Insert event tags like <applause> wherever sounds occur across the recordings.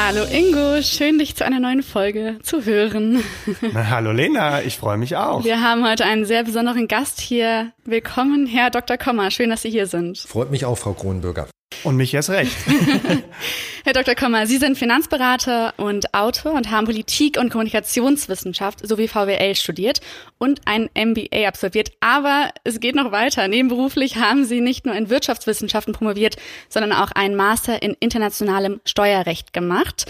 Hallo Ingo, schön dich zu einer neuen Folge zu hören. Na, hallo Lena, ich freue mich auch. Wir haben heute einen sehr besonderen Gast hier. Willkommen, Herr Dr. Kommer. Schön, dass Sie hier sind. Freut mich auch, Frau Kronenbürger. Und mich erst recht. <laughs> Herr Dr. Kommer, Sie sind Finanzberater und Autor und haben Politik- und Kommunikationswissenschaft sowie VWL studiert und ein MBA absolviert. Aber es geht noch weiter. Nebenberuflich haben Sie nicht nur in Wirtschaftswissenschaften promoviert, sondern auch einen Master in internationalem Steuerrecht gemacht.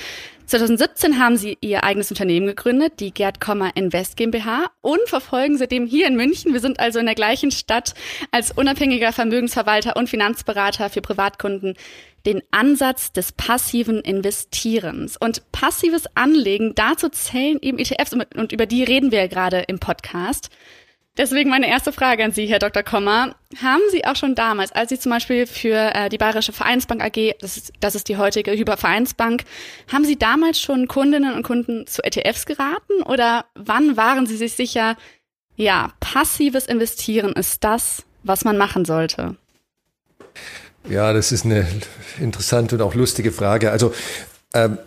2017 haben sie ihr eigenes Unternehmen gegründet, die Gerd Kommer Invest GmbH und verfolgen seitdem hier in München. Wir sind also in der gleichen Stadt als unabhängiger Vermögensverwalter und Finanzberater für Privatkunden den Ansatz des passiven Investierens. Und passives Anlegen, dazu zählen eben ETFs und über die reden wir ja gerade im Podcast. Deswegen meine erste Frage an Sie, Herr Dr. Kommer. Haben Sie auch schon damals, als Sie zum Beispiel für äh, die Bayerische Vereinsbank AG, das ist, das ist die heutige Hypervereinsbank, haben Sie damals schon Kundinnen und Kunden zu ETFs geraten oder wann waren Sie sich sicher, ja, passives Investieren ist das, was man machen sollte? Ja, das ist eine interessante und auch lustige Frage. Also ähm,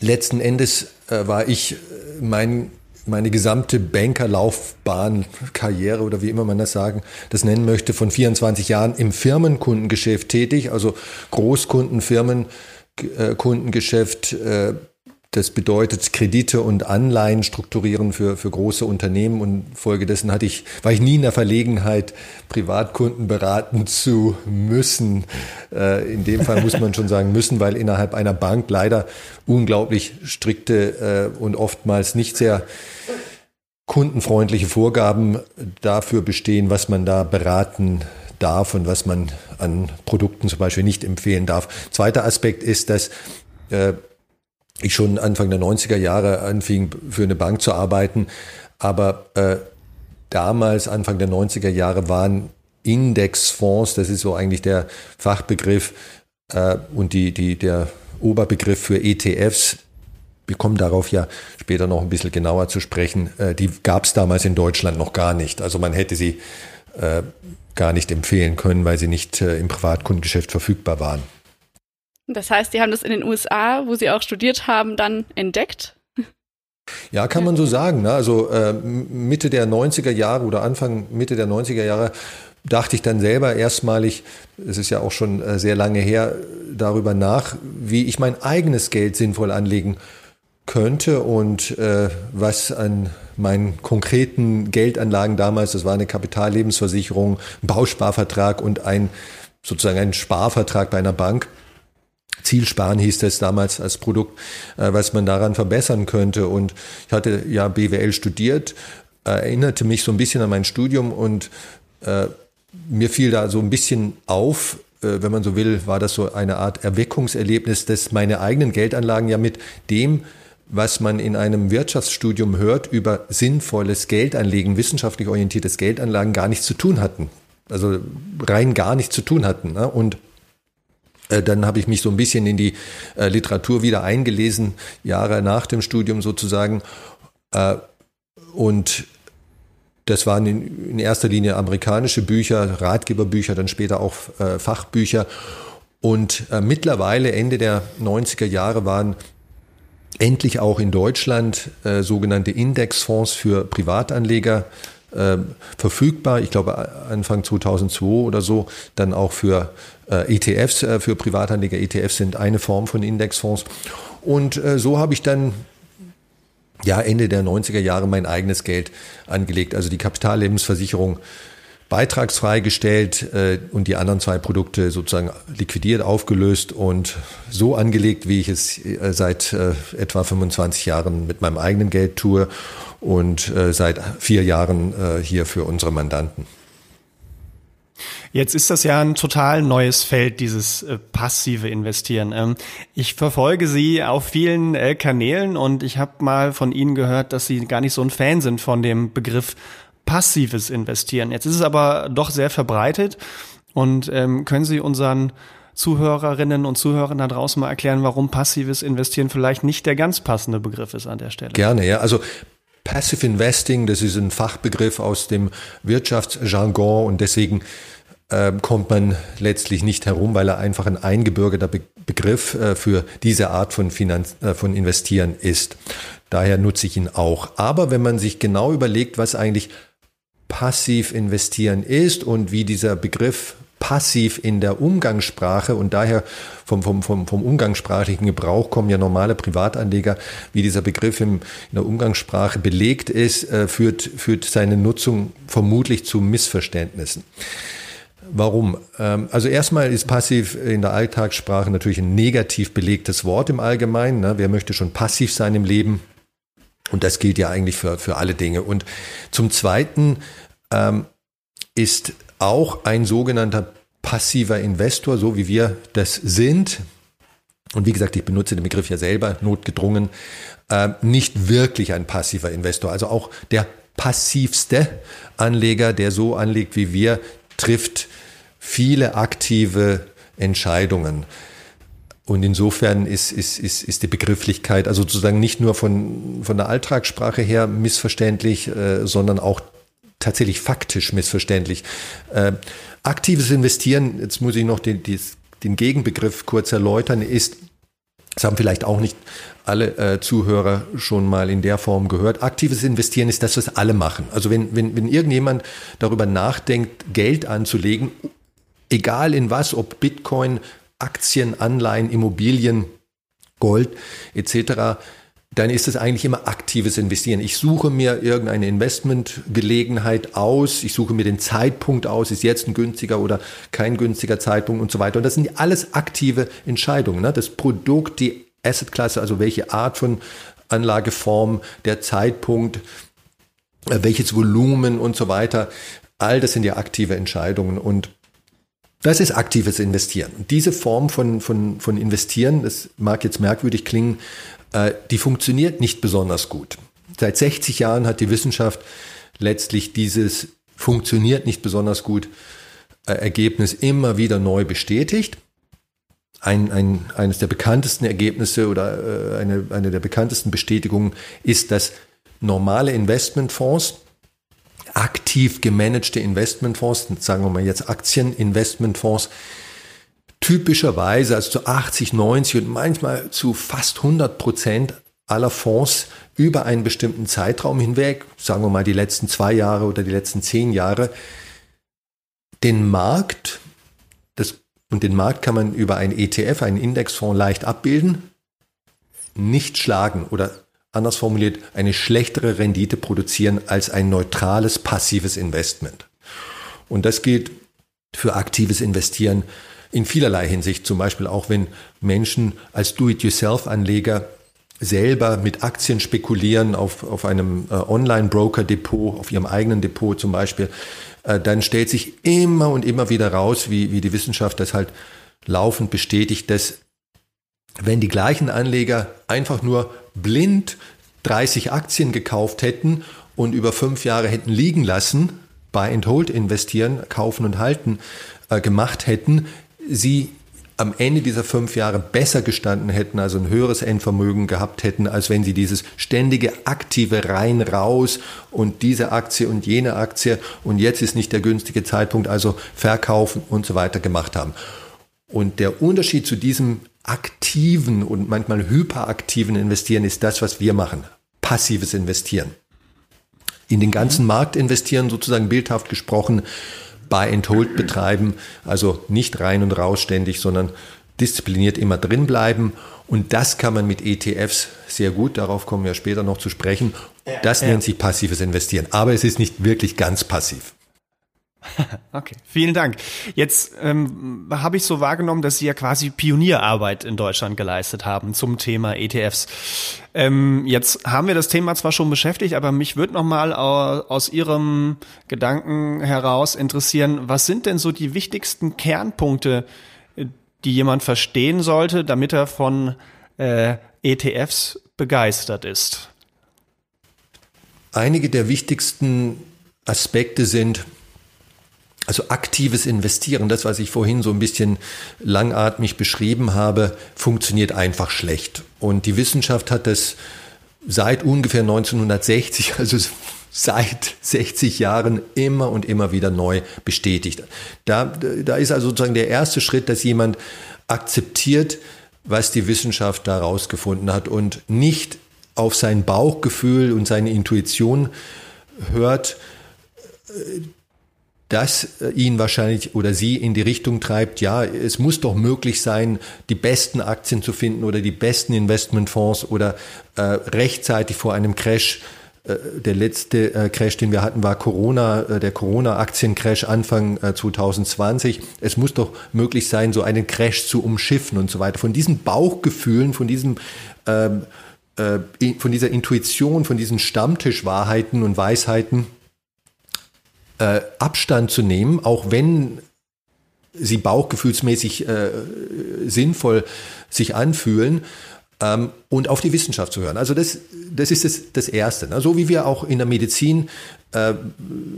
letzten Endes äh, war ich äh, mein meine gesamte Bankerlaufbahn, Karriere oder wie immer man das sagen, das nennen möchte, von 24 Jahren im Firmenkundengeschäft tätig, also Großkunden, Firmenkundengeschäft, äh, das bedeutet Kredite und Anleihen strukturieren für, für große Unternehmen und folgedessen hatte ich, war ich nie in der Verlegenheit, Privatkunden beraten zu müssen. Äh, in dem Fall muss man schon sagen müssen, weil innerhalb einer Bank leider unglaublich strikte äh, und oftmals nicht sehr kundenfreundliche Vorgaben dafür bestehen, was man da beraten darf und was man an Produkten zum Beispiel nicht empfehlen darf. Zweiter Aspekt ist, dass äh, ich schon Anfang der 90er Jahre anfing, für eine Bank zu arbeiten. Aber äh, damals, Anfang der 90er Jahre, waren Indexfonds, das ist so eigentlich der Fachbegriff äh, und die, die, der Oberbegriff für ETFs. Wir kommen darauf ja später noch ein bisschen genauer zu sprechen. Äh, die gab es damals in Deutschland noch gar nicht. Also man hätte sie äh, gar nicht empfehlen können, weil sie nicht äh, im Privatkundengeschäft verfügbar waren. Das heißt, die haben das in den USA, wo sie auch studiert haben, dann entdeckt? Ja, kann man so sagen. Ne? Also äh, Mitte der 90er Jahre oder Anfang Mitte der 90er Jahre dachte ich dann selber erstmalig, es ist ja auch schon äh, sehr lange her, darüber nach, wie ich mein eigenes Geld sinnvoll anlegen könnte und äh, was an meinen konkreten Geldanlagen damals, das war eine Kapitallebensversicherung, ein Bausparvertrag und ein sozusagen ein Sparvertrag bei einer Bank, Zielsparen hieß das damals als Produkt, äh, was man daran verbessern könnte. Und ich hatte ja BWL studiert, äh, erinnerte mich so ein bisschen an mein Studium und äh, mir fiel da so ein bisschen auf, äh, wenn man so will, war das so eine Art Erweckungserlebnis, dass meine eigenen Geldanlagen ja mit dem, was man in einem Wirtschaftsstudium hört über sinnvolles Geldanlegen, wissenschaftlich orientiertes Geldanlagen gar nichts zu tun hatten. Also rein gar nichts zu tun hatten. Ne? Und dann habe ich mich so ein bisschen in die äh, Literatur wieder eingelesen, Jahre nach dem Studium sozusagen. Äh, und das waren in, erster Linie amerikanische Bücher, Ratgeberbücher, dann später auch Fachbücher. Und mittlerweile, Ende der 90er Jahre, waren endlich auch in Deutschland sogenannte Indexfonds für Privatanleger äh, verfügbar. Ich glaube Anfang 2002 oder so. Dann auch für äh, ETFs, äh, für Privatanleger. ETFs sind eine Form von Indexfonds. Und äh, so habe ich dann ja Ende der 90er Jahre mein eigenes Geld angelegt. Also die Kapitallebensversicherung beitragsfrei gestellt äh, und die anderen zwei Produkte sozusagen liquidiert, aufgelöst und so angelegt, wie ich es äh, seit äh, etwa 25 Jahren mit meinem eigenen Geld tue und äh, seit vier Jahren äh, hier für unsere Mandanten. Jetzt ist das ja ein total neues Feld, dieses äh, passive Investieren. Ähm, ich verfolge Sie auf vielen äh, Kanälen und ich habe mal von Ihnen gehört, dass Sie gar nicht so ein Fan sind von dem Begriff passives Investieren. Jetzt ist es aber doch sehr verbreitet. Und ähm, können Sie unseren Zuhörerinnen und Zuhörern da draußen mal erklären, warum passives Investieren vielleicht nicht der ganz passende Begriff ist an der Stelle? Gerne, ja. Also Passive Investing, das ist ein Fachbegriff aus dem Wirtschaftsjargon und deswegen äh, kommt man letztlich nicht herum, weil er einfach ein eingebürgerter Be Begriff äh, für diese Art von, Finanz äh, von Investieren ist. Daher nutze ich ihn auch. Aber wenn man sich genau überlegt, was eigentlich passiv investieren ist und wie dieser Begriff passiv in der Umgangssprache und daher vom, vom, vom, vom umgangssprachlichen Gebrauch kommen ja normale Privatanleger, wie dieser Begriff im, in der Umgangssprache belegt ist, äh, führt, führt seine Nutzung vermutlich zu Missverständnissen. Warum? Ähm, also erstmal ist passiv in der Alltagssprache natürlich ein negativ belegtes Wort im Allgemeinen. Ne? Wer möchte schon passiv sein im Leben? Und das gilt ja eigentlich für, für alle Dinge. Und zum Zweiten ähm, ist auch ein sogenannter passiver Investor, so wie wir das sind. Und wie gesagt, ich benutze den Begriff ja selber, notgedrungen, äh, nicht wirklich ein passiver Investor. Also auch der passivste Anleger, der so anlegt wie wir, trifft viele aktive Entscheidungen. Und insofern ist, ist, ist, ist die Begrifflichkeit also sozusagen nicht nur von, von der Alltagssprache her missverständlich, äh, sondern auch tatsächlich faktisch missverständlich. Äh, aktives Investieren, jetzt muss ich noch den, den Gegenbegriff kurz erläutern, ist, das haben vielleicht auch nicht alle äh, Zuhörer schon mal in der Form gehört. Aktives Investieren ist das, was alle machen. Also wenn, wenn, wenn irgendjemand darüber nachdenkt, Geld anzulegen, egal in was, ob Bitcoin, Aktien, Anleihen, Immobilien, Gold etc., dann ist es eigentlich immer aktives Investieren. Ich suche mir irgendeine Investmentgelegenheit aus, ich suche mir den Zeitpunkt aus, ist jetzt ein günstiger oder kein günstiger Zeitpunkt und so weiter. Und das sind alles aktive Entscheidungen. Ne? Das Produkt, die Assetklasse, also welche Art von Anlageform, der Zeitpunkt, äh, welches Volumen und so weiter. All das sind ja aktive Entscheidungen und das ist aktives Investieren. Diese Form von, von, von Investieren, das mag jetzt merkwürdig klingen, äh, die funktioniert nicht besonders gut. Seit 60 Jahren hat die Wissenschaft letztlich dieses funktioniert nicht besonders gut äh, Ergebnis immer wieder neu bestätigt. Ein, ein, eines der bekanntesten Ergebnisse oder äh, eine, eine der bekanntesten Bestätigungen ist, dass normale Investmentfonds, aktiv gemanagte Investmentfonds, sagen wir mal jetzt Aktieninvestmentfonds, typischerweise, also zu 80, 90 und manchmal zu fast 100 Prozent aller Fonds über einen bestimmten Zeitraum hinweg, sagen wir mal die letzten zwei Jahre oder die letzten zehn Jahre, den Markt, das, und den Markt kann man über einen ETF, einen Indexfonds leicht abbilden, nicht schlagen oder anders formuliert, eine schlechtere Rendite produzieren als ein neutrales passives Investment. Und das gilt für aktives Investieren in vielerlei Hinsicht, zum Beispiel auch wenn Menschen als Do-it-yourself-Anleger selber mit Aktien spekulieren auf, auf einem äh, Online-Broker-Depot, auf ihrem eigenen Depot zum Beispiel, äh, dann stellt sich immer und immer wieder raus, wie, wie die Wissenschaft das halt laufend bestätigt, dass wenn die gleichen Anleger einfach nur blind 30 Aktien gekauft hätten und über fünf Jahre hätten liegen lassen, Buy and Hold investieren, kaufen und halten äh, gemacht hätten, sie am Ende dieser fünf Jahre besser gestanden hätten, also ein höheres Endvermögen gehabt hätten, als wenn sie dieses ständige aktive rein raus und diese Aktie und jene Aktie und jetzt ist nicht der günstige Zeitpunkt, also verkaufen und so weiter gemacht haben. Und der Unterschied zu diesem aktiven und manchmal hyperaktiven Investieren ist das, was wir machen. Passives Investieren. In den ganzen Markt investieren, sozusagen bildhaft gesprochen, Buy and Hold betreiben, also nicht rein und raus ständig, sondern diszipliniert immer drin bleiben. Und das kann man mit ETFs sehr gut, darauf kommen wir später noch zu sprechen. Das nennt sich passives Investieren. Aber es ist nicht wirklich ganz passiv. <laughs> Okay, vielen Dank. Jetzt ähm, habe ich so wahrgenommen, dass Sie ja quasi Pionierarbeit in Deutschland geleistet haben zum Thema ETFs. Ähm, jetzt haben wir das Thema zwar schon beschäftigt, aber mich würde noch mal aus Ihrem Gedanken heraus interessieren, was sind denn so die wichtigsten Kernpunkte, die jemand verstehen sollte, damit er von äh, ETFs begeistert ist? Einige der wichtigsten Aspekte sind, Also aktives Investieren, das, was ich vorhin so ein bisschen langatmig beschrieben habe, funktioniert einfach schlecht. Und die Wissenschaft hat das seit ungefähr 1960, <laughs> also seit 60 Jahren immer und immer wieder neu bestätigt. Da, da ist also sozusagen der erste Schritt, dass jemand akzeptiert, was die Wissenschaft da rausgefunden hat und nicht auf sein Bauchgefühl und seine Intuition hört, das ihn wahrscheinlich oder sie in die Richtung treibt, ja, es muss doch möglich sein, die besten Aktien zu finden oder die besten Investmentfonds oder äh, rechtzeitig vor einem Crash äh, der letzte äh, Crash, den wir hatten, war Corona, äh, der Corona-Aktiencrash Anfang 2020. Es muss doch möglich sein, so einen Crash zu umschiffen und so weiter. Von diesen Bauchgefühlen, von diesem ähm, von dieser Intuition, von diesen Stammtischwahrheiten und Weisheiten äh, Abstand zu nehmen, auch wenn sie bauchgefühlsmäßig äh, sinnvoll sich anfühlen ähm, und auf die Wissenschaft zu hören. Also das, das ist das, das Erste. Ne? So wie wir auch in der Medizin, äh,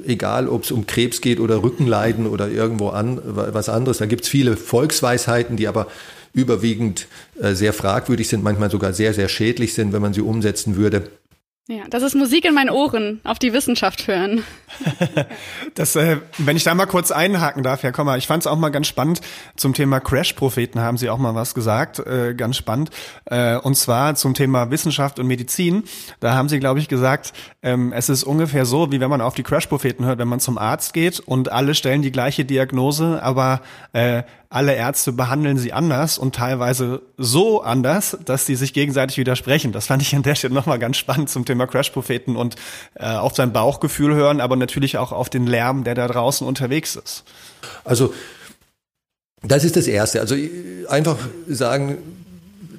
egal ob es um Krebs geht oder Rückenleiden oder irgendwo an, was anderes, da gibt es viele Volksweisheiten, die aber überwiegend äh, sehr fragwürdig sind, manchmal sogar sehr, sehr schädlich sind, wenn man sie umsetzen würde. Ja, das ist Musik in meinen Ohren, auf die Wissenschaft hören. <laughs> das, äh, wenn ich da mal kurz einhaken darf, Herr Kommer, ich fand es auch mal ganz spannend. Zum Thema Crash-Propheten haben Sie auch mal was gesagt, äh, ganz spannend. Äh, und zwar zum Thema Wissenschaft und Medizin. Da haben Sie, glaube ich, gesagt, ähm, es ist ungefähr so, wie wenn man auf die Crash-Propheten hört, wenn man zum Arzt geht und alle stellen die gleiche Diagnose, aber äh, alle Ärzte behandeln sie anders und teilweise so anders, dass sie sich gegenseitig widersprechen. Das fand ich an der Stelle nochmal ganz spannend zum Thema Crash-Propheten und äh, auf sein Bauchgefühl hören, aber natürlich auch auf den Lärm, der da draußen unterwegs ist. Also das ist das Erste. Also einfach sagen,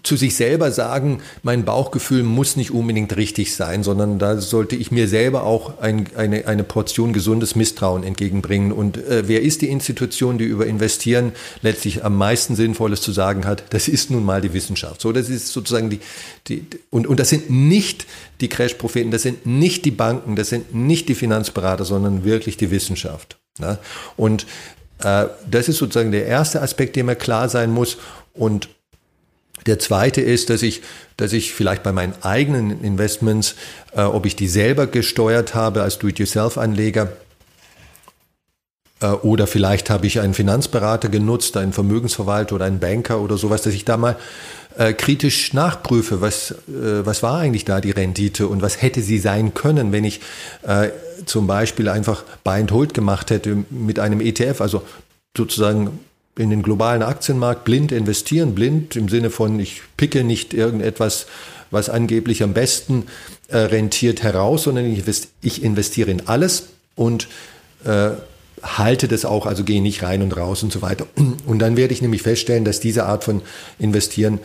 zu sich selber sagen, mein Bauchgefühl muss nicht unbedingt richtig sein, sondern da sollte ich mir selber auch ein, eine, eine Portion gesundes Misstrauen entgegenbringen. Und äh, wer ist die Institution, die über Investieren letztlich am meisten Sinnvolles zu sagen hat? Das ist nun mal die Wissenschaft. So, das ist sozusagen die, die und, und das sind nicht die Crash-Propheten, das sind nicht die Banken, das sind nicht die Finanzberater, sondern wirklich die Wissenschaft. Ne? Und äh, das ist sozusagen der erste Aspekt, dem mir klar sein muss. Und der zweite ist, dass ich, dass ich vielleicht bei meinen eigenen Investments, äh, ob ich die selber gesteuert habe als Do-it-yourself-Anleger, äh, oder vielleicht habe ich einen Finanzberater genutzt, einen Vermögensverwalter oder einen Banker oder sowas, dass ich da mal äh, kritisch nachprüfe, was, äh, was war eigentlich da die Rendite und was hätte sie sein können, wenn ich äh, zum Beispiel einfach Buy and Hold gemacht hätte mit einem ETF, also sozusagen in den globalen Aktienmarkt blind investieren, blind im Sinne von, ich picke nicht irgendetwas, was angeblich am besten äh, rentiert heraus, sondern ich investiere in alles und äh, halte das auch, also gehe nicht rein und raus und so weiter. <clears throat> Und dann werde ich nämlich feststellen, dass diese Art von Investieren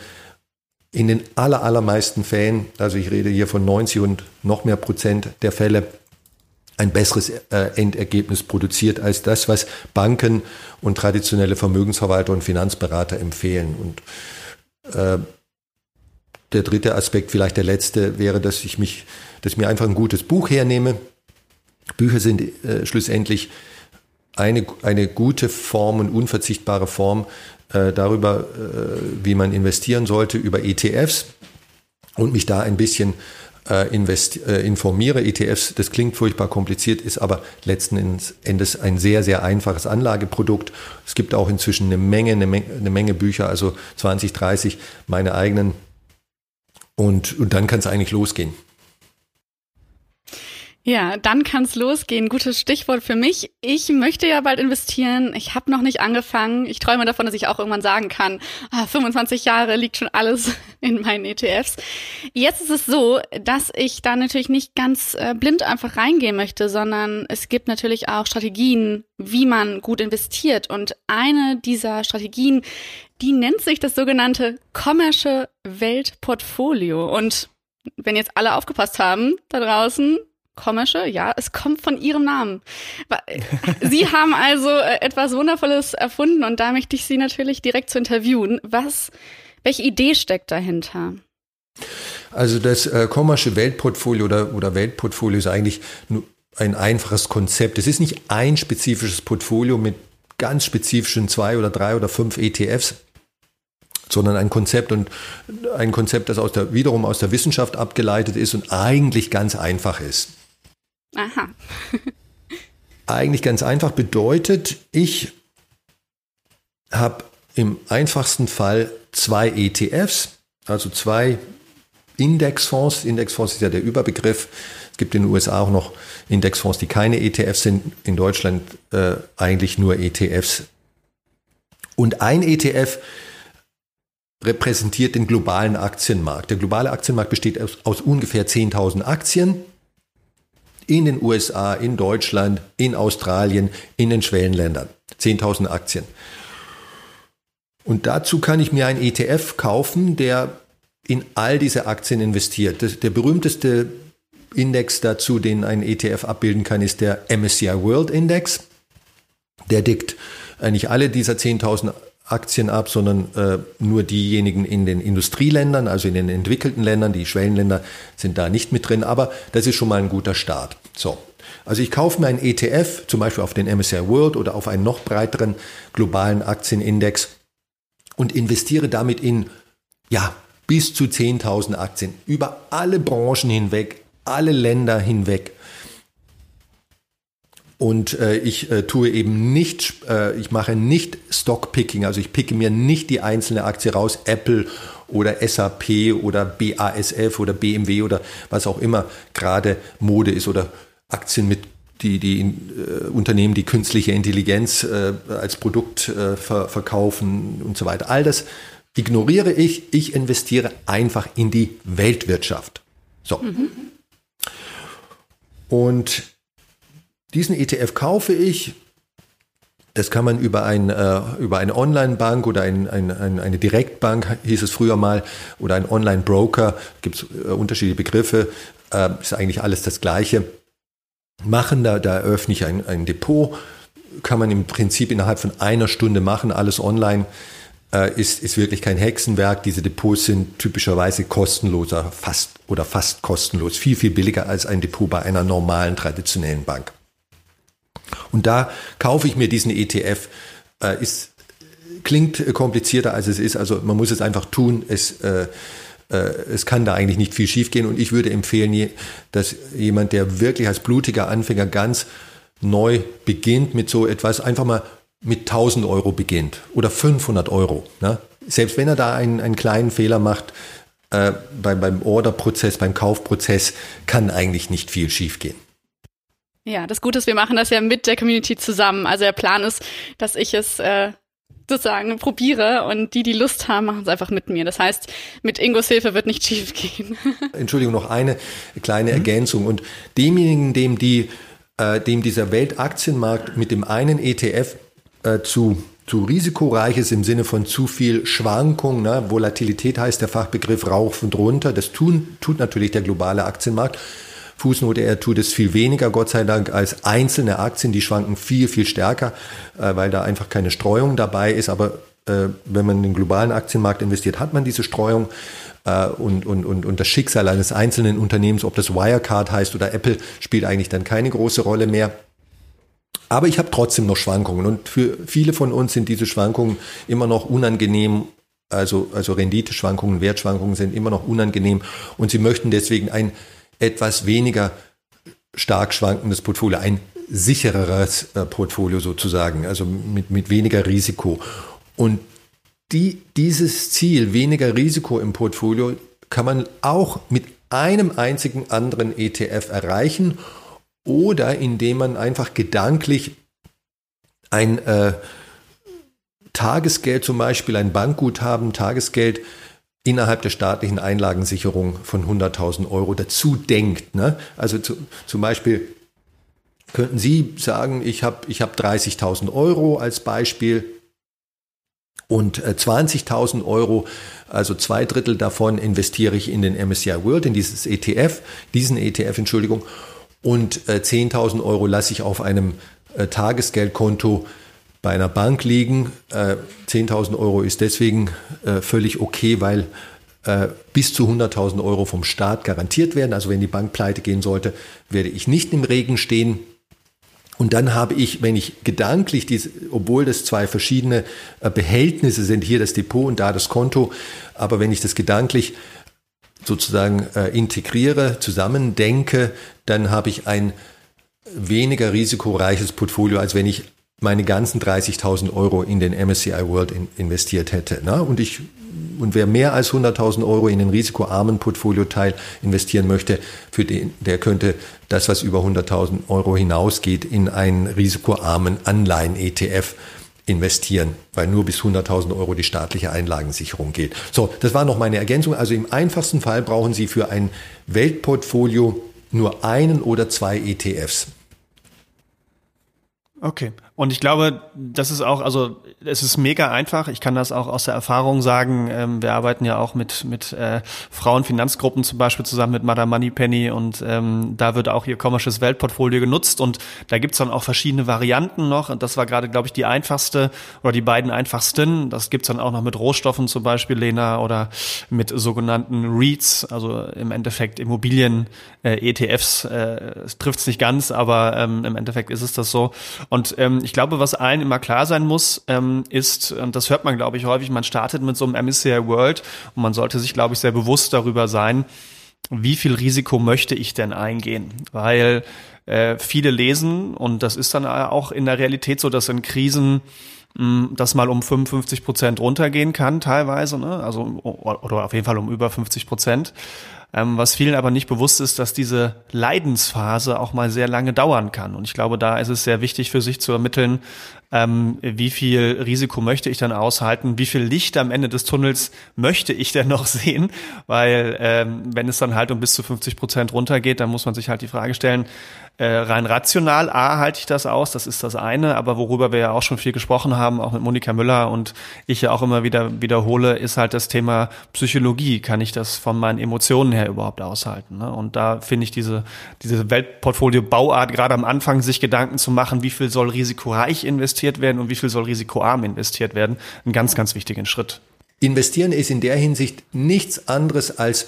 in den aller, allermeisten Fällen, also ich rede hier von 90 und noch mehr Prozent der Fälle, ein besseres äh, Endergebnis produziert als das, was Banken und traditionelle Vermögensverwalter und Finanzberater empfehlen. Und äh, der dritte Aspekt, vielleicht der letzte, wäre, dass ich mich, dass ich mir einfach ein gutes Buch hernehme. Bücher sind äh, schlussendlich eine, eine gute Form und unverzichtbare Form äh, darüber, äh, wie man investieren sollte, über ETFs und mich da ein bisschen äh, invest, äh, informiere. ETFs, das klingt furchtbar kompliziert, ist aber letzten Endes ein sehr, sehr einfaches Anlageprodukt. Es gibt auch inzwischen eine Menge, eine Menge, eine Menge Bücher, also 20, 30, meine eigenen. Und, und dann kann es eigentlich losgehen. Ja, dann kann's losgehen. Gutes Stichwort für mich. Ich möchte ja bald investieren. Ich habe noch nicht angefangen. Ich träume davon, dass ich auch irgendwann sagen kann, ah, 25 Jahre liegt schon alles <laughs> in meinen ETFs. Jetzt ist es so, dass ich da natürlich nicht ganz äh, blind einfach reingehen möchte, sondern es gibt natürlich auch Strategien, wie man gut investiert. Und eine dieser Strategien, die nennt sich das sogenannte Commercial Weltportfolio. Und wenn jetzt alle aufgepasst haben da draußen, komische, ja, es kommt von ihrem Namen. Sie <laughs> haben also äh, etwas Wundervolles erfunden und da möchte ich Sie natürlich direkt zu interviewen. Was, welche Idee steckt dahinter? Also das äh, Kommersche Weltportfolio oder, oder Weltportfolio ist eigentlich ein einfaches Konzept. Es ist nicht ein spezifisches Portfolio mit ganz spezifischen zwei oder drei oder fünf ETFs, sondern ein Konzept und ein Konzept, das aus der, wiederum aus der Wissenschaft abgeleitet ist und eigentlich ganz einfach ist. Aha. <laughs> eigentlich ganz einfach bedeutet, ich habe im einfachsten Fall zwei ETFs, also zwei Indexfonds. Indexfonds ist ja der Überbegriff. Es gibt in den USA auch noch Indexfonds, die keine ETFs sind. In Deutschland äh, eigentlich nur ETFs. Und ein ETF repräsentiert den globalen Aktienmarkt. Der globale Aktienmarkt besteht aus, aus ungefähr 10.000 Aktien in den USA, in Deutschland, in Australien, in den Schwellenländern. 10.000 Aktien. Und dazu kann ich mir einen ETF kaufen, der in all diese Aktien investiert. Das, der berühmteste Index dazu, den ein ETF abbilden kann, ist der MSCI World Index. Der deckt eigentlich alle dieser 10.000 Aktien ab, sondern äh, nur diejenigen in den Industrieländern, also in den entwickelten Ländern. Die Schwellenländer sind da nicht mit drin, aber das ist schon mal ein guter Start. So. Also ich kaufe mir einen ETF, zum Beispiel auf den MSCI World oder auf einen noch breiteren globalen Aktienindex und investiere damit in, ja, bis zu 10.000 Aktien über alle Branchen hinweg, alle Länder hinweg. Und äh, ich äh, tue eben nicht, äh, ich mache nicht Stockpicking, also ich picke mir nicht die einzelne Aktie raus, Apple oder SAP oder BASF oder BMW oder was auch immer gerade Mode ist oder Aktien mit die, die äh, Unternehmen, die künstliche Intelligenz äh, als Produkt äh, ver verkaufen und so weiter. All das ignoriere ich. Ich investiere einfach in die Weltwirtschaft. So. Mhm. Und diesen ETF kaufe ich. Das kann man über, ein, äh, über eine Online-Bank oder ein, ein, ein, eine Direktbank, hieß es früher mal, oder ein Online-Broker, gibt es äh, unterschiedliche Begriffe, äh, ist eigentlich alles das Gleiche, machen. Da, da eröffne ich ein, ein Depot, kann man im Prinzip innerhalb von einer Stunde machen, alles online. Äh, ist, ist wirklich kein Hexenwerk. Diese Depots sind typischerweise kostenloser, fast oder fast kostenlos, viel, viel billiger als ein Depot bei einer normalen traditionellen Bank. Und da kaufe ich mir diesen ETF. Äh, ist, klingt komplizierter als es ist. Also man muss es einfach tun. Es, äh, äh, es kann da eigentlich nicht viel schiefgehen. Und ich würde empfehlen, dass jemand, der wirklich als blutiger Anfänger ganz neu beginnt mit so etwas, einfach mal mit 1000 Euro beginnt oder 500 Euro. Ne? Selbst wenn er da einen, einen kleinen Fehler macht, äh, beim, beim Orderprozess, beim Kaufprozess, kann eigentlich nicht viel schiefgehen. Ja, das Gute ist, wir machen das ja mit der Community zusammen. Also der Plan ist, dass ich es äh, sozusagen probiere und die, die Lust haben, machen es einfach mit mir. Das heißt, mit Ingos Hilfe wird nicht <laughs> schief gehen. Entschuldigung, noch eine kleine mhm. Ergänzung. Und demjenigen, dem die, äh, dem dieser Weltaktienmarkt mit dem einen ETF äh, zu zu risikoreich ist im Sinne von zu viel Schwankung. Ne? Volatilität heißt der Fachbegriff rauf und runter. Das tun, tut natürlich der globale Aktienmarkt. Fußnote, er tut es viel weniger, Gott sei Dank, als einzelne Aktien, die schwanken viel, viel stärker, äh, weil da einfach keine Streuung dabei ist. Aber äh, wenn man in den globalen Aktienmarkt investiert, hat man diese Streuung. Äh, und, und, und, und das Schicksal eines einzelnen Unternehmens, ob das Wirecard heißt oder Apple, spielt eigentlich dann keine große Rolle mehr. Aber ich habe trotzdem noch Schwankungen und für viele von uns sind diese Schwankungen immer noch unangenehm. Also, also Renditeschwankungen, Wertschwankungen sind immer noch unangenehm und sie möchten deswegen ein etwas weniger stark schwankendes Portfolio, ein sichereres äh, Portfolio sozusagen, also mit, mit weniger Risiko. Und die, dieses Ziel, weniger Risiko im Portfolio, kann man auch mit einem einzigen anderen ETF erreichen oder indem man einfach gedanklich ein äh, Tagesgeld, zum Beispiel ein Bankguthaben, Tagesgeld innerhalb der staatlichen Einlagensicherung von 100.000 Euro dazu denkt. Ne? Also zu, zum Beispiel könnten Sie sagen, ich habe ich hab 30.000 Euro als Beispiel und 20.000 äh, Euro, also zwei Drittel davon investiere ich in den MSCI World, in dieses ETF, diesen ETF, Entschuldigung, und äh, 10.000 Euro lasse ich auf einem äh, Tagesgeldkonto bei einer Bank liegen. Äh, 10.000 Euro ist deswegen äh, völlig okay, weil äh, bis zu 100.000 Euro vom Staat garantiert werden. Also wenn die Bank pleite gehen sollte, werde ich nicht im Regen stehen. Und dann habe ich, wenn ich gedanklich, diese, obwohl das zwei verschiedene äh, Behältnisse sind, hier das Depot und da das Konto, aber wenn ich das gedanklich sozusagen äh, integriere, zusammendenke, dann habe ich ein weniger risikoreiches Portfolio, als wenn ich meine ganzen 30.000 Euro in den MSCI World in, investiert hätte. Ne? Und ich und wer mehr als 100.000 Euro in den risikoarmen Portfolioteil investieren möchte, für den, der könnte das, was über 100.000 Euro hinausgeht, in einen risikoarmen Anleihen-ETF investieren, weil nur bis 100.000 Euro die staatliche Einlagensicherung geht. So, das war noch meine Ergänzung. Also im einfachsten Fall brauchen Sie für ein Weltportfolio nur einen oder zwei ETFs. Okay. Und ich glaube, das ist auch, also es ist mega einfach. Ich kann das auch aus der Erfahrung sagen. Ähm, wir arbeiten ja auch mit mit äh, Frauenfinanzgruppen zum Beispiel zusammen mit Madame Moneypenny und ähm, da wird auch ihr kommersches Weltportfolio genutzt und da gibt's dann auch verschiedene Varianten noch. Und das war gerade, glaube ich, die einfachste oder die beiden einfachsten. Das gibt's dann auch noch mit Rohstoffen zum Beispiel, Lena, oder mit sogenannten REITs, also im Endeffekt Immobilien äh, ETFs. Äh, es trifft's nicht ganz, aber ähm, im Endeffekt ist es das so. Und ähm, ich glaube, was allen immer klar sein muss, ähm, ist, und das hört man, glaube ich, häufig, man startet mit so einem MSCI World und man sollte sich, glaube ich, sehr bewusst darüber sein, wie viel Risiko möchte ich denn eingehen? Weil äh, viele lesen, und das ist dann auch in der Realität so, dass in Krisen mh, das mal um 55 Prozent runtergehen kann, teilweise, ne? also oder auf jeden Fall um über 50 Prozent. Ähm, was vielen aber nicht bewusst ist, dass diese Leidensphase auch mal sehr lange dauern kann. Und ich glaube, da ist es sehr wichtig für sich zu ermitteln, ähm, wie viel Risiko möchte ich dann aushalten, wie viel Licht am Ende des Tunnels möchte ich denn noch <laughs> sehen, weil ähm, wenn es dann halt um bis zu 50 Prozent runtergeht, dann muss man sich halt die Frage stellen, äh, rein rational, A, halte ich das aus, das ist das eine, aber worüber wir ja auch schon viel gesprochen haben, auch mit Monika Müller und ich ja auch immer wieder wiederhole, ist halt das Thema Psychologie. Kann ich das von meinen Emotionen her überhaupt aushalten? Ne? Und da finde ich diese, diese Weltportfolio-Bauart gerade am Anfang, sich Gedanken zu machen, wie viel soll risikoreich investiert werden und wie viel soll risikoarm investiert werden, einen ganz, ganz wichtigen Schritt. Investieren ist in der Hinsicht nichts anderes als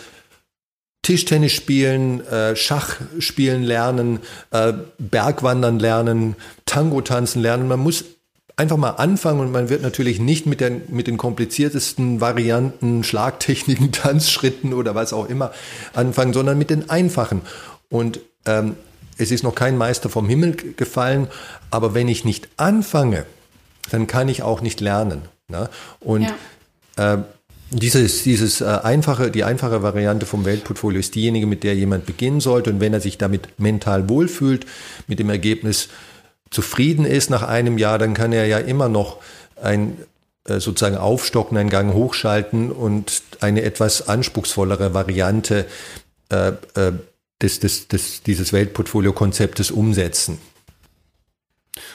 Tischtennis spielen, äh, Schach spielen lernen, äh, Bergwandern lernen, Tango tanzen lernen. Man muss einfach mal anfangen und man wird natürlich nicht mit, den mit den kompliziertesten Varianten, Schlagtechniken, <laughs> Tanzschritten oder was auch immer anfangen, sondern mit den einfachen. Und ähm, es ist noch kein Meister vom Himmel gefallen, aber wenn ich nicht anfange, dann kann ich auch nicht lernen. Ne? Und ja. äh, dieses, dieses äh, einfache, die einfache Variante vom Weltportfolio ist diejenige, mit der jemand beginnen sollte. Und wenn er sich damit mental wohlfühlt, mit dem Ergebnis zufrieden ist nach einem Jahr, dann kann er ja immer noch ein äh, sozusagen aufstocken, einen Gang hochschalten und eine etwas anspruchsvollere Variante äh, äh, des, des, des, dieses Weltportfolio-Konzeptes umsetzen.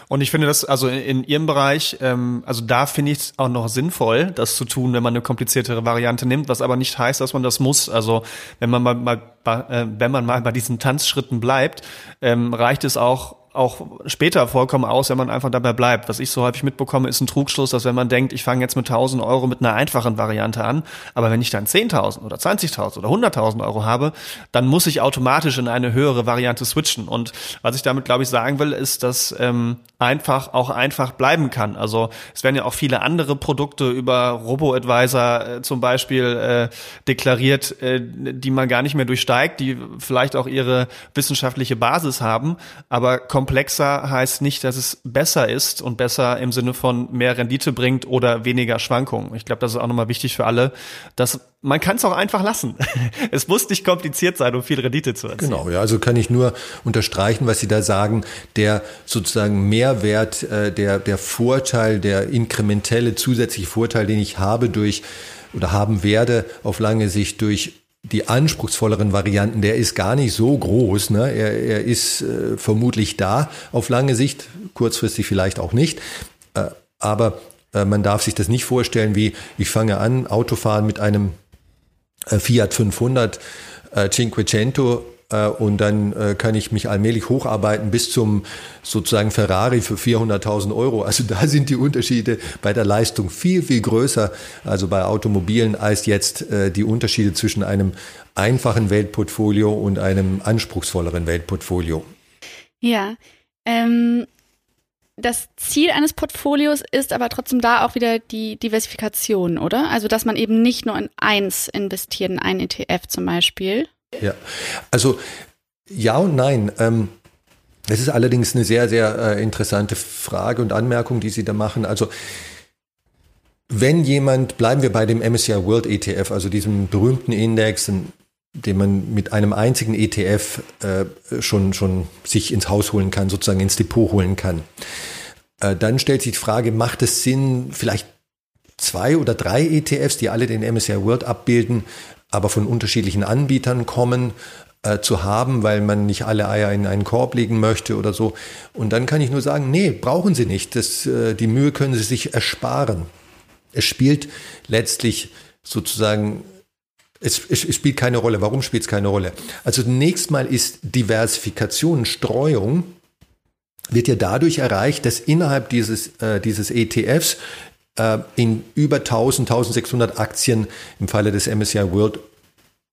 Und ich finde das, also in, Ihrem Bereich, ähm, also da finde ich es auch noch sinnvoll, das zu tun, wenn man eine kompliziertere Variante nimmt, was aber nicht heißt, dass man das muss. Also wenn man mal, mal äh, wenn man mal bei diesen Tanzschritten bleibt, ähm, reicht es auch auch später vollkommen aus, wenn man einfach dabei bleibt. Was ich so häufig mitbekomme, ist ein Trugschluss, dass wenn man denkt, ich fange jetzt mit 1000 Euro mit einer einfachen Variante an, aber wenn ich dann 10.000 oder 20.000 oder 100.000 Euro habe, dann muss ich automatisch in eine höhere Variante switchen. Und was ich damit, glaube ich, sagen will, ist, dass ähm, einfach auch einfach bleiben kann. Also es werden ja auch viele andere Produkte über Robo-Advisor äh, zum Beispiel äh, deklariert, äh, die man gar nicht mehr durchsteigt, die vielleicht auch ihre wissenschaftliche Basis haben, aber komplexer heißt nicht, dass es besser ist und besser im Sinne von mehr Rendite bringt oder weniger Schwankungen. Ich glaube, das ist auch nochmal wichtig für alle, dass man kann es auch einfach lassen. <laughs> es muss nicht kompliziert sein, um viel Rendite zu erzielen. Genau, ja, also kann ich nur unterstreichen, was Sie da sagen. Der sozusagen Mehrwert, äh, der, der Vorteil, der inkrementelle zusätzliche Vorteil, den ich habe durch oder haben werde auf lange Sicht durch die anspruchsvolleren Varianten, der ist gar nicht so groß. Ne? Er, er ist äh, vermutlich da auf lange Sicht, kurzfristig vielleicht auch nicht. Äh, aber äh, man darf sich das nicht vorstellen, wie ich fange an, Autofahren mit einem äh, Fiat 500 äh, Cinquecento und dann äh, kann ich mich allmählich hocharbeiten bis zum sozusagen Ferrari für 400.000 Euro. Also da <laughs> sind die Unterschiede bei der Leistung viel, viel größer, also bei Automobilen, als jetzt äh, die Unterschiede zwischen einem einfachen Weltportfolio und einem anspruchsvolleren Weltportfolio. Ja, ähm, das Ziel eines Portfolios ist aber trotzdem da auch wieder die Diversifikation, oder? Also, dass man eben nicht nur in eins investiert, in einen ETF zum Beispiel. Ja, also ja und nein. Ähm, das ist allerdings eine sehr, sehr äh, interessante Frage und Anmerkung, die Sie da machen. Also wenn jemand, bleiben wir bei dem MSCI World ETF, also diesem berühmten Index, den man mit einem einzigen ETF äh, schon, schon sich ins Haus holen kann, sozusagen ins Depot holen kann. Äh, dann stellt sich die Frage, macht es Sinn, vielleicht zwei oder drei ETFs, die alle den MSCI World abbilden, aber von unterschiedlichen Anbietern kommen, äh, zu haben, weil man nicht alle Eier in einen Korb legen möchte oder so. Und dann kann ich nur sagen, nee, brauchen Sie nicht. Das, äh, die Mühe können Sie sich ersparen. Es spielt letztlich sozusagen es, es, es, spielt keine Rolle. Warum spielt es keine Rolle? Also zunächst mal ist Diversifikation, Streuung, wird ja dadurch erreicht, dass innerhalb dieses, äh, dieses ETFs äh, in über 1000, 1600 Aktien im Falle des MSCI World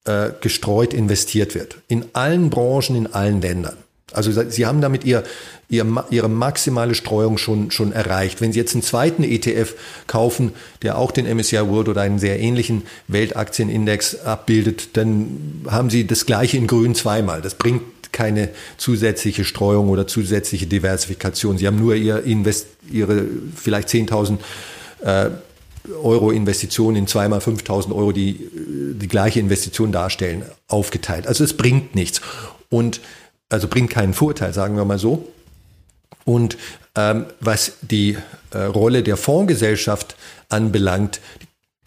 äh, gestreut investiert wird. In allen Branchen, in allen Ländern. Also Sie haben damit ihr, ihr, Ihre maximale Streuung schon, schon erreicht. Wenn Sie jetzt einen zweiten ETF kaufen, der auch den MSCI World oder einen sehr ähnlichen Weltaktienindex abbildet, dann haben Sie das gleiche in grün zweimal. Das bringt keine zusätzliche Streuung oder zusätzliche Diversifikation. Sie haben nur ihr Invest, Ihre vielleicht 10.000 äh, Euro Investition in zweimal 5.000 Euro, die die gleiche Investition darstellen, aufgeteilt. Also es bringt nichts. Und also bringt keinen Vorteil, sagen wir mal so. Und ähm, was die äh, Rolle der Fondsgesellschaft anbelangt,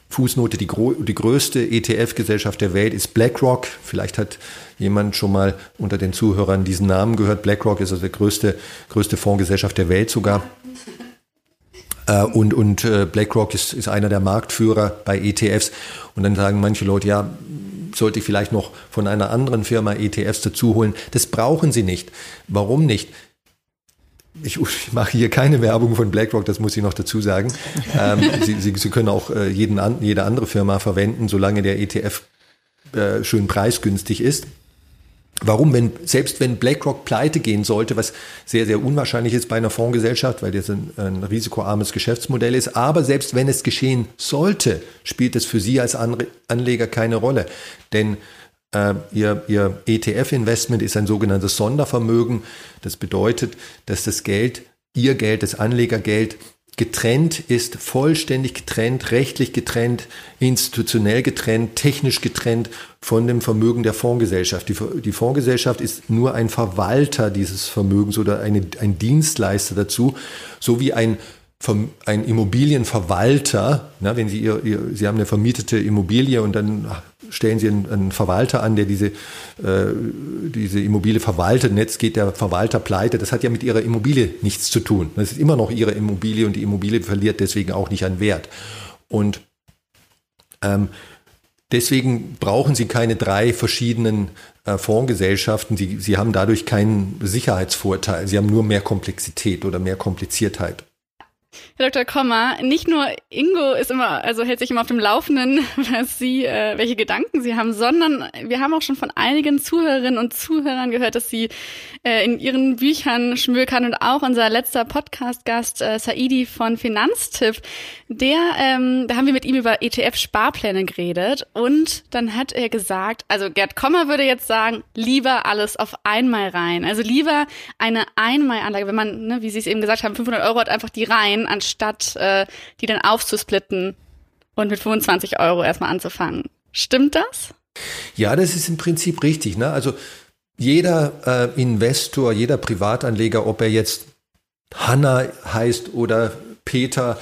Fußnote, die, die größte ETF-Gesellschaft der Welt ist BlackRock. Vielleicht hat jemand schon mal unter den Zuhörern diesen Namen gehört. BlackRock ist also die größte, größte Fondsgesellschaft der Welt sogar. Äh, und und äh, BlackRock ist, ist einer der Marktführer bei ETFs. Und dann sagen manche Leute, ja, sollte ich vielleicht noch von einer anderen Firma ETFs dazu holen. Das brauchen sie nicht. Warum nicht? Ich, ich mache hier keine Werbung von BlackRock, das muss ich noch dazu sagen. Ähm, <laughs> sie, sie, sie, können auch äh, jeden, jede andere Firma verwenden, solange der ETF äh, schön preisgünstig ist. Warum, wenn, selbst wenn BlackRock pleite gehen sollte, was sehr, sehr unwahrscheinlich ist bei einer Fondsgesellschaft, weil das ein, ein risikoarmes Geschäftsmodell ist, aber selbst wenn es geschehen sollte, spielt es für Sie als Anleger keine Rolle. Denn äh, Ihr, Ihr ETF-Investment ist ein sogenanntes Sondervermögen. Das bedeutet, dass das Geld, Ihr Geld, das Anlegergeld getrennt ist, vollständig getrennt, rechtlich getrennt, institutionell getrennt, technisch getrennt von dem Vermögen der Fondsgesellschaft. Die, die Fondsgesellschaft ist nur ein Verwalter dieses Vermögens oder eine, ein Dienstleister dazu, so wie ein ein Immobilienverwalter, na, wenn Sie, ihr, ihr, Sie haben eine vermietete Immobilie und dann stellen Sie einen, einen Verwalter an, der diese, äh, diese Immobilie verwaltet jetzt geht der Verwalter pleite. Das hat ja mit Ihrer Immobilie nichts zu tun. Das ist immer noch Ihre Immobilie und die Immobilie verliert deswegen auch nicht an Wert. Und ähm, deswegen brauchen Sie keine drei verschiedenen äh, Fondsgesellschaften. Sie, Sie haben dadurch keinen Sicherheitsvorteil. Sie haben nur mehr Komplexität oder mehr Kompliziertheit. Herr Dr. Kommer, nicht nur Ingo ist immer, also hält sich immer auf dem Laufenden, <laughs> was Sie, äh, welche Gedanken Sie haben, sondern wir haben auch schon von einigen Zuhörerinnen und Zuhörern gehört, dass Sie äh, in Ihren Büchern schmökern und auch unser letzter Podcast-Gast äh, Saidi von Finanztipp, der, ähm, da haben wir mit ihm über ETF-Sparpläne geredet und dann hat er gesagt, also Gerd Kommer würde jetzt sagen, lieber alles auf einmal rein, also lieber eine Einmalanlage, wenn man, ne, wie Sie es eben gesagt haben, 500 Euro hat einfach die rein anstatt äh, die dann aufzusplitten und mit 25 Euro erstmal anzufangen. Stimmt das? Ja, das ist im Prinzip richtig. Ne? Also jeder äh, Investor, jeder Privatanleger, ob er jetzt Hanna heißt oder Peter,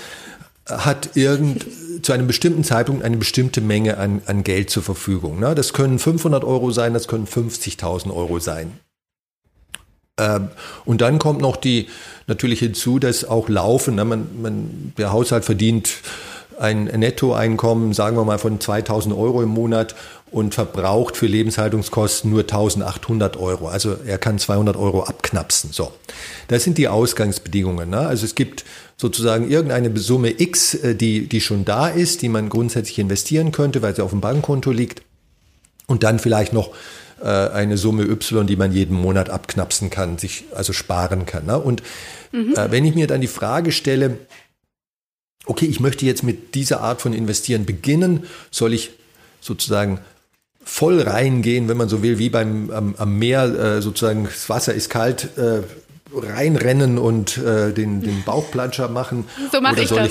hat irgend zu einem bestimmten Zeitpunkt eine bestimmte Menge an, an Geld zur Verfügung. Ne? Das können 500 Euro sein, das können 50.000 Euro sein. Ähm, und dann kommt noch die natürlich hinzu, dass auch Laufen, ne, man, man, der Haushalt verdient ein Nettoeinkommen, sagen wir mal, von 2000 Euro im Monat und verbraucht für Lebenshaltungskosten nur 1800 Euro. Also er kann 200 Euro abknapsen. So, das sind die Ausgangsbedingungen. Ne? Also es gibt sozusagen irgendeine Summe X, äh, die, die schon da ist, die man grundsätzlich investieren könnte, weil sie auf dem Bankkonto liegt. Und dann vielleicht noch äh, eine Summe Y, die man jeden Monat abknapsen kann, sich also sparen kann. Ne? Und mhm. äh, wenn ich mir dann die Frage stelle, okay, ich möchte jetzt mit dieser Art von Investieren beginnen, soll ich sozusagen voll reingehen, wenn man so will, wie beim am, am Meer, äh, sozusagen das Wasser ist kalt, äh, reinrennen und äh, den, den Bauchplanscher machen. So mache ich das.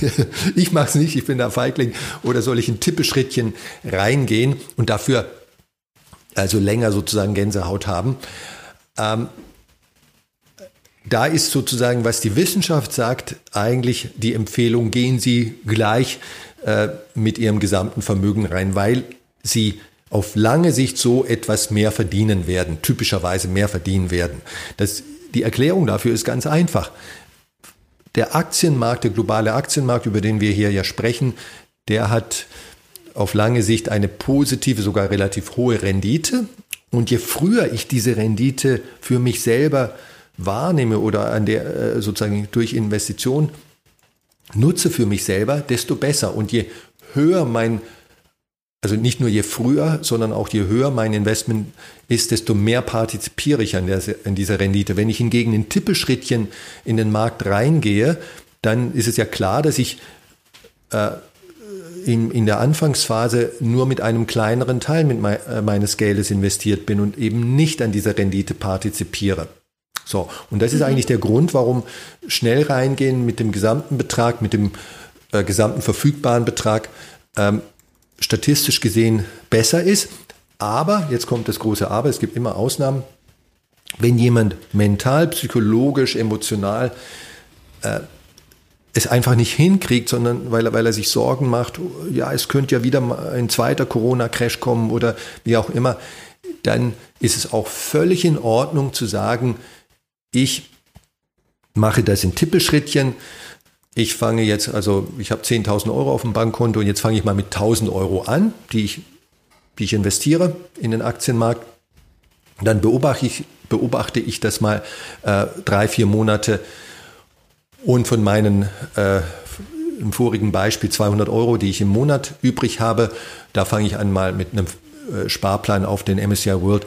Ich, <laughs> ich mache es nicht, ich bin da Feigling. Oder soll ich ein Tippeschrittchen reingehen und dafür also länger sozusagen Gänsehaut haben? Ähm, da ist sozusagen, was die Wissenschaft sagt, eigentlich die Empfehlung, gehen Sie gleich äh, mit Ihrem gesamten Vermögen rein, weil Sie auf lange Sicht so etwas mehr verdienen werden, typischerweise mehr verdienen werden. Das, die Erklärung dafür ist ganz einfach. Der Aktienmarkt, der globale Aktienmarkt, über den wir hier ja sprechen, der hat auf lange Sicht eine positive, sogar relativ hohe Rendite. Und je früher ich diese Rendite für mich selber wahrnehme oder an der äh, sozusagen durch Investition nutze für mich selber, desto besser. Und je höher mein, also nicht nur je früher, sondern auch je höher mein Investment ist, desto mehr partizipiere ich an, der, an dieser Rendite. Wenn ich hingegen in Tippeschrittchen in den Markt reingehe, dann ist es ja klar, dass ich äh, in, in der Anfangsphase nur mit einem kleineren Teil mit me äh, meines Geldes investiert bin und eben nicht an dieser Rendite partizipiere. So, und das ist mhm. eigentlich der Grund, warum schnell reingehen mit dem gesamten Betrag, mit dem äh, gesamten verfügbaren Betrag ähm, statistisch gesehen besser ist. Aber, jetzt kommt das große Aber, es gibt immer Ausnahmen. Wenn jemand mental, psychologisch, emotional äh, es einfach nicht hinkriegt, sondern weil er, weil er sich Sorgen macht, ja, es könnte ja wieder ein zweiter Corona-Crash kommen oder wie auch immer, dann ist es auch völlig in Ordnung zu sagen, ich mache das in Tippelschrittchen. Ich fange jetzt, also ich habe 10.000 Euro auf dem Bankkonto und jetzt fange ich mal mit 1.000 Euro an, die ich, die ich investiere in den Aktienmarkt. Dann beobachte ich, beobachte ich das mal äh, drei, vier Monate und von meinen äh, im vorigen Beispiel 200 Euro, die ich im Monat übrig habe, da fange ich an mal mit einem äh, Sparplan auf den MSCI World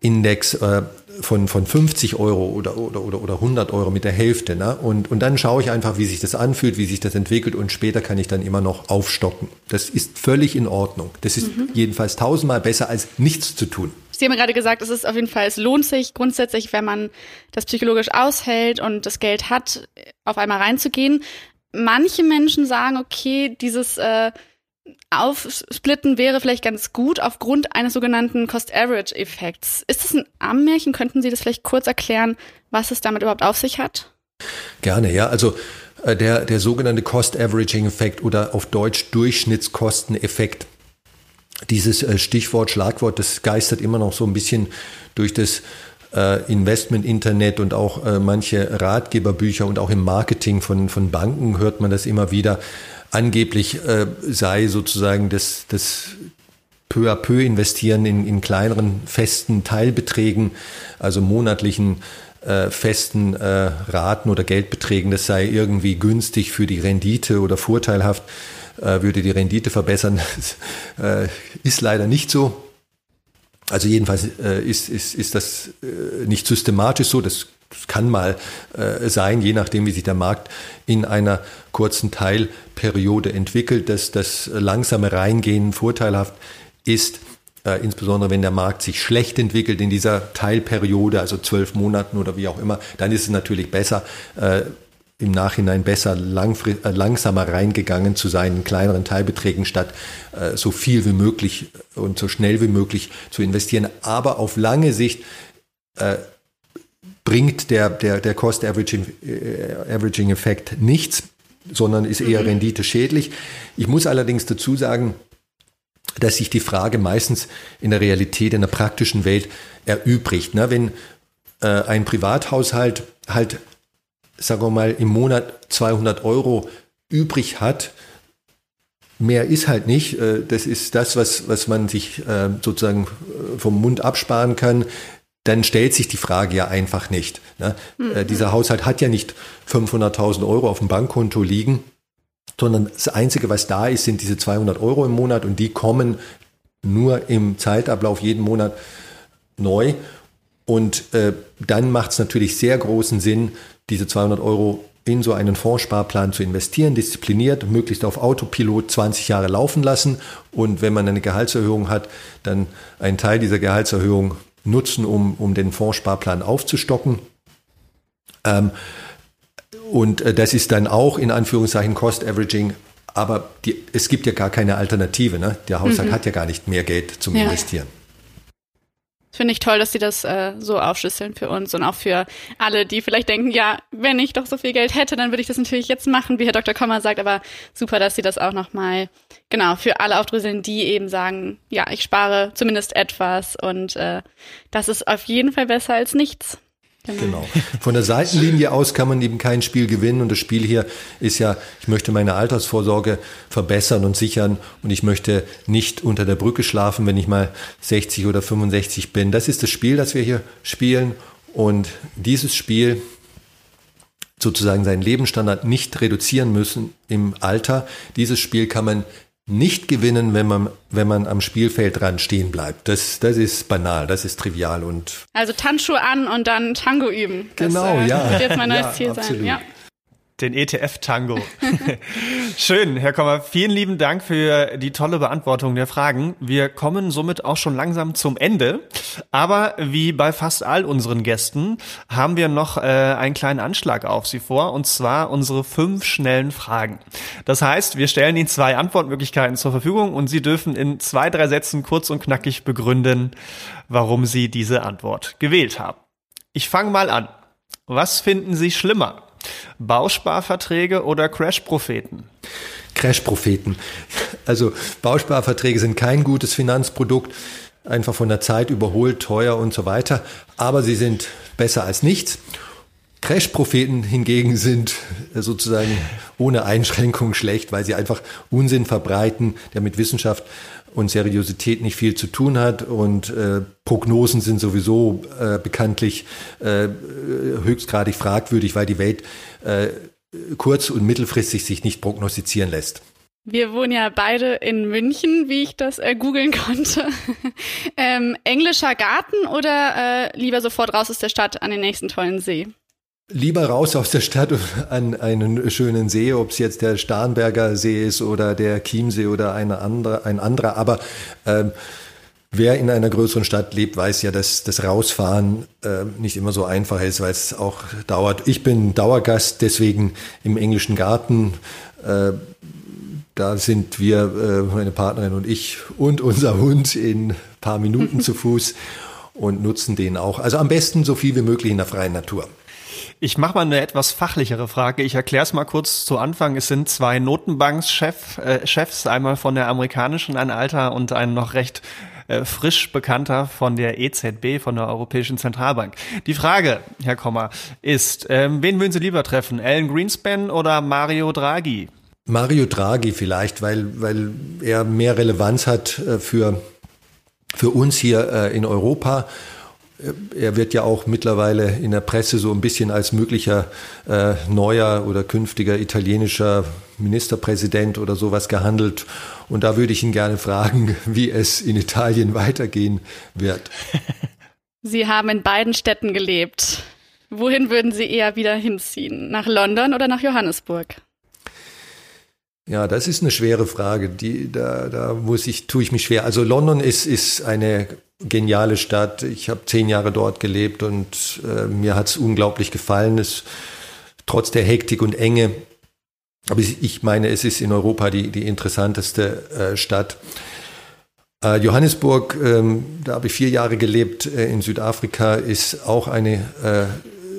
Index äh, von, von 50 Euro oder, oder, oder, oder 100 Euro mit der Hälfte. Ne? Und, und dann schaue ich einfach, wie sich das anfühlt, wie sich das entwickelt und später kann ich dann immer noch aufstocken. Das ist völlig in Ordnung. Das ist mhm. jedenfalls tausendmal besser als nichts zu tun. Sie haben gerade gesagt, es ist auf jeden Fall, es lohnt sich grundsätzlich, wenn man das psychologisch aushält und das Geld hat, auf einmal reinzugehen. Manche Menschen sagen, okay, dieses äh, Aufsplitten wäre vielleicht ganz gut aufgrund eines sogenannten Cost-Average-Effekts. Ist das ein Armmärchen? Könnten Sie das vielleicht kurz erklären, was es damit überhaupt auf sich hat? Gerne, ja. Also äh, der, der sogenannte Cost-Averaging-Effekt oder auf Deutsch Durchschnittskosteneffekt. Dieses äh, Stichwort, Schlagwort, das geistert immer noch so ein bisschen durch das äh, Investment-Internet und auch manche Ratgeberbücher und auch im Marketing von, von Banken hört man das immer wieder. Angeblich äh, sei sozusagen das, das peu à peu investieren in, in kleineren festen Teilbeträgen, also monatlichen äh, festen äh, Raten oder Geldbeträgen, das sei irgendwie günstig für die Rendite oder vorteilhaft, äh, würde die Rendite verbessern. Das, <laughs> äh, ist leider nicht so. Also jedenfalls äh, ist, ist, ist das äh, nicht systematisch so. Das kann mal äh, sein, je nachdem, wie sich der Markt in einer kurzen Teilperiode entwickelt, dass das langsame Reingehen vorteilhaft ist, äh, insbesondere wenn der Markt sich schlecht entwickelt in dieser Teilperiode, also zwölf Monaten oder wie auch immer, dann ist es natürlich besser, äh, im Nachhinein besser äh, langsamer reingegangen zu sein in kleineren Teilbeträgen, statt äh, so viel wie möglich und so schnell wie möglich zu investieren. Aber auf lange Sicht äh, bringt der, der, der Cost-Averaging-Effekt äh, nichts, sondern ist eher mhm. Rendite schädlich. Ich muss allerdings dazu sagen, dass sich die Frage meistens in der Realität, in der praktischen Welt erübrigt. Ne? Wenn äh, ein Privathaushalt halt, sagen wir mal, im Monat 200 Euro übrig hat, mehr ist halt nicht. Äh, das ist das, was, was man sich äh, sozusagen vom Mund absparen kann. Dann stellt sich die Frage ja einfach nicht. Mhm. Dieser Haushalt hat ja nicht 500.000 Euro auf dem Bankkonto liegen, sondern das Einzige, was da ist, sind diese 200 Euro im Monat und die kommen nur im Zeitablauf jeden Monat neu. Und äh, dann macht es natürlich sehr großen Sinn, diese 200 Euro in so einen Fondssparplan zu investieren, diszipliniert, möglichst auf Autopilot 20 Jahre laufen lassen und wenn man eine Gehaltserhöhung hat, dann einen Teil dieser Gehaltserhöhung nutzen, um, um den Fondssparplan aufzustocken. Ähm, und äh, das ist dann auch in Anführungszeichen Cost Averaging, aber die, es gibt ja gar keine Alternative. Ne? Der Haushalt mhm. hat ja gar nicht mehr Geld zum ja. Investieren. Finde ich toll, dass sie das äh, so aufschlüsseln für uns und auch für alle, die vielleicht denken, ja, wenn ich doch so viel Geld hätte, dann würde ich das natürlich jetzt machen, wie Herr Dr. Kommer sagt, aber super, dass sie das auch nochmal, genau, für alle aufdröseln, die eben sagen, ja, ich spare zumindest etwas und äh, das ist auf jeden Fall besser als nichts. Genau. genau. Von der Seitenlinie aus kann man eben kein Spiel gewinnen und das Spiel hier ist ja, ich möchte meine Altersvorsorge verbessern und sichern und ich möchte nicht unter der Brücke schlafen, wenn ich mal 60 oder 65 bin. Das ist das Spiel, das wir hier spielen und dieses Spiel sozusagen seinen Lebensstandard nicht reduzieren müssen im Alter. Dieses Spiel kann man nicht gewinnen, wenn man, wenn man am Spielfeldrand stehen bleibt. Das, das ist banal, das ist trivial und. Also Tanzschuhe an und dann Tango üben. Das, genau, äh, ja. Wird jetzt mein neues ja, Ziel absolut. sein. Ja. Den ETF-Tango. <laughs> Schön, Herr Kommer. Vielen lieben Dank für die tolle Beantwortung der Fragen. Wir kommen somit auch schon langsam zum Ende. Aber wie bei fast all unseren Gästen haben wir noch äh, einen kleinen Anschlag auf Sie vor, und zwar unsere fünf schnellen Fragen. Das heißt, wir stellen Ihnen zwei Antwortmöglichkeiten zur Verfügung und Sie dürfen in zwei, drei Sätzen kurz und knackig begründen, warum Sie diese Antwort gewählt haben. Ich fange mal an. Was finden Sie schlimmer? Bausparverträge oder Crash-Propheten? Crash-Propheten. Also Bausparverträge sind kein gutes Finanzprodukt, einfach von der Zeit überholt, teuer und so weiter, aber sie sind besser als nichts. Crash-Propheten hingegen sind sozusagen ohne Einschränkung schlecht, weil sie einfach Unsinn verbreiten, der mit Wissenschaft und Seriosität nicht viel zu tun hat und äh, Prognosen sind sowieso äh, bekanntlich äh, höchstgradig fragwürdig, weil die Welt äh, kurz- und mittelfristig sich nicht prognostizieren lässt. Wir wohnen ja beide in München, wie ich das äh, googeln konnte. <laughs> ähm, englischer Garten oder äh, lieber sofort raus aus der Stadt an den nächsten tollen See? Lieber raus aus der Stadt an einen schönen See, ob es jetzt der Starnberger See ist oder der Chiemsee oder eine andere, ein anderer. Aber ähm, wer in einer größeren Stadt lebt, weiß ja, dass das Rausfahren äh, nicht immer so einfach ist, weil es auch dauert. Ich bin Dauergast, deswegen im englischen Garten. Äh, da sind wir, äh, meine Partnerin und ich und unser Hund in paar Minuten <laughs> zu Fuß und nutzen den auch. Also am besten so viel wie möglich in der freien Natur. Ich mache mal eine etwas fachlichere Frage. Ich erkläre es mal kurz zu Anfang. Es sind zwei Notenbankschefs, äh, einmal von der amerikanischen, ein alter und ein noch recht äh, frisch bekannter von der EZB, von der Europäischen Zentralbank. Die Frage, Herr Kommer, ist, ähm, wen würden Sie lieber treffen? Alan Greenspan oder Mario Draghi? Mario Draghi vielleicht, weil, weil er mehr Relevanz hat äh, für, für uns hier äh, in Europa er wird ja auch mittlerweile in der Presse so ein bisschen als möglicher äh, neuer oder künftiger italienischer Ministerpräsident oder sowas gehandelt. Und da würde ich ihn gerne fragen, <laughs> wie es in Italien weitergehen wird. <laughs> Sie haben in beiden Städten gelebt. Wohin würden Sie eher wieder hinziehen? Nach London oder nach Johannesburg? Ja, das ist eine schwere Frage. Die, da, da muss ich, tue ich mich schwer. Also London ist, ist eine geniale Stadt. Ich habe zehn Jahre dort gelebt und äh, mir hat es unglaublich gefallen. Es, trotz der Hektik und Enge. Aber ich meine, es ist in Europa die, die interessanteste äh, Stadt. Äh, Johannesburg, ähm, da habe ich vier Jahre gelebt äh, in Südafrika, ist auch eine äh,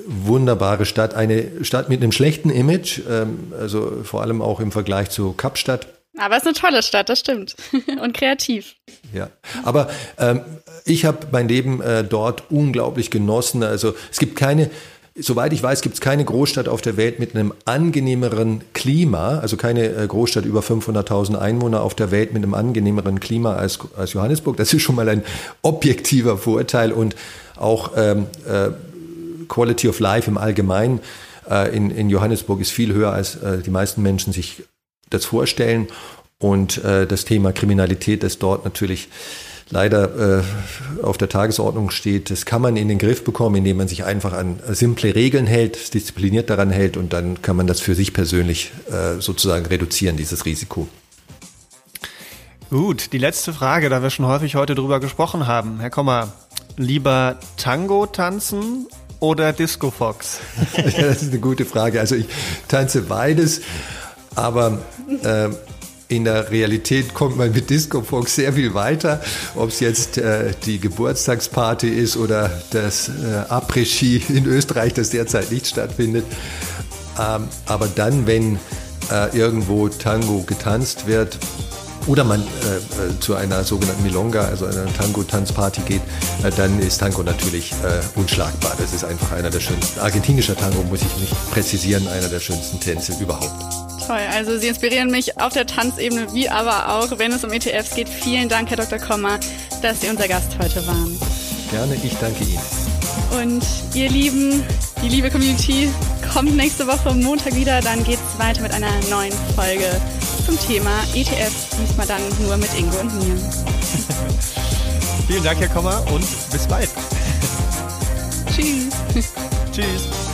wunderbare Stadt. Eine Stadt mit einem schlechten Image, ähm, also vor allem auch im Vergleich zu Kapstadt. Aber es ist eine tolle Stadt, das stimmt. <laughs> Und kreativ. Ja, aber ähm, ich habe mein Leben äh, dort unglaublich genossen. Also es gibt keine Soweit ich weiß, gibt es keine Großstadt auf der Welt mit einem angenehmeren Klima, also keine äh, Großstadt über 500.000 Einwohner auf der Welt mit einem angenehmeren Klima als, als Johannesburg. Das ist schon mal ein objektiver Vorteil und auch ähm, äh, Quality of Life im Allgemeinen äh, in, in Johannesburg ist viel höher, als äh, die meisten Menschen sich das vorstellen. Und äh, das Thema Kriminalität, das dort natürlich leider äh, auf der Tagesordnung steht, das kann man in den Griff bekommen, indem man sich einfach an simple Regeln hält, diszipliniert daran hält und dann kann man das für sich persönlich äh, sozusagen reduzieren, dieses Risiko. Gut, die letzte Frage, da wir schon häufig heute drüber gesprochen haben. Herr Kommer, lieber Tango tanzen oder Disco Fox? <laughs> das ist eine gute Frage. Also ich tanze beides, aber äh, in der Realität kommt man mit Disco Fox sehr viel weiter. Ob es jetzt äh, die Geburtstagsparty ist oder das äh, Après-Ski in Österreich, das derzeit nicht stattfindet. Ähm, aber dann, wenn äh, irgendwo Tango getanzt wird, oder man äh, äh, zu einer sogenannten Milonga, also einer Tango-Tanzparty geht, äh, dann ist Tango natürlich äh, unschlagbar. Das ist einfach einer der schönsten. Argentinischer Tango muss ich nicht präzisieren, einer der schönsten Tänze überhaupt. Toll, also Sie inspirieren mich auf der Tanzebene, wie aber auch, wenn es um ETFs geht. Vielen Dank, Herr Dr. Kommer, dass Sie unser Gast heute waren. Gerne, ich danke Ihnen. Und ihr Lieben, die liebe Community, kommt nächste Woche Montag wieder, dann geht es weiter mit einer neuen Folge zum Thema ETFs, diesmal dann nur mit Ingo und mir. <laughs> Vielen Dank, Herr Kommer, und bis bald. Tschüss. <laughs> Tschüss.